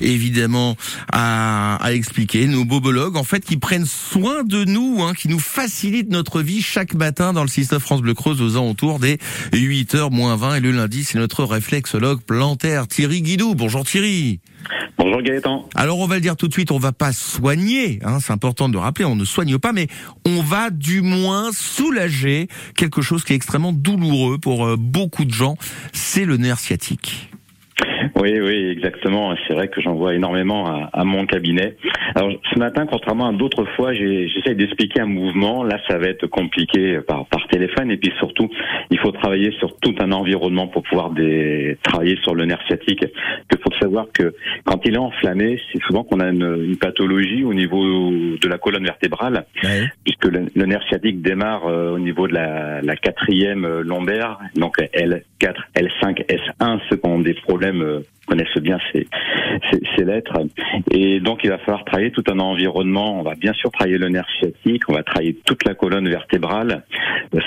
évidemment à, à expliquer. Nos bobologues, en fait, qui prennent soin de nous, hein, qui nous facilitent notre vie chaque matin dans le système France Bleu Creuse aux alentours des 8h moins 20. Et le lundi, c'est notre réflexologue plantaire Thierry Guidou. Bonjour Thierry. Bonjour Gaëtan. Alors on va le dire tout de suite, on va pas soigner, hein, c'est important de le rappeler, on ne soigne pas, mais on va du moins soulager quelque chose qui est extrêmement douloureux pour euh, beaucoup de gens, c'est le nerf sciatique. Oui, oui, exactement. C'est vrai que j'en vois énormément à, à, mon cabinet. Alors ce matin, contrairement à d'autres fois, j'essaie d'expliquer un mouvement. Là, ça va être compliqué par, par téléphone. Et puis surtout, il faut travailler sur tout un environnement pour pouvoir des, travailler sur le nerf sciatique. Il faut savoir que quand il est enflammé, c'est souvent qu'on a une, une, pathologie au niveau de la colonne vertébrale, ouais. puisque le, le, nerf sciatique démarre euh, au niveau de la, la quatrième lombaire, donc L4, L5, S1, ceux qui ont des problèmes euh, connaissent bien ces, ces, lettres. Et donc, il va falloir travailler tout un environnement. On va bien sûr travailler le nerf sciatique, on va travailler toute la colonne vertébrale.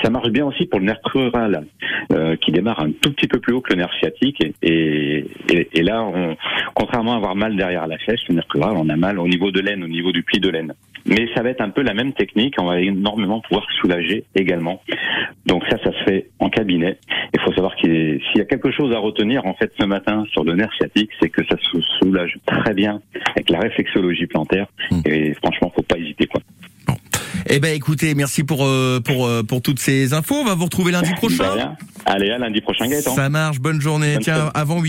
Ça marche bien aussi pour le nerf crural, euh, qui démarre un tout petit peu plus haut que le nerf sciatique. Et, et, là, on, contrairement à avoir mal derrière la fesse, le nerf crural, on a mal au niveau de l'aine, au niveau du pli de l'aine. Mais ça va être un peu la même technique. On va énormément pouvoir soulager également. Donc ça, ça se fait en cabinet. Il faut savoir qu'il s'il y a quelque chose à retenir en fait ce matin sur le nerf sciatique, c'est que ça se soulage très bien avec la réflexologie plantaire. Mmh. Et franchement, faut pas hésiter quoi. Bon. Eh ben écoutez, merci pour euh, pour euh, pour toutes ces infos. On va vous retrouver lundi prochain. Allez, à lundi prochain Gaëtan. Ça marche. Bonne journée. Bonne Tiens, avant 8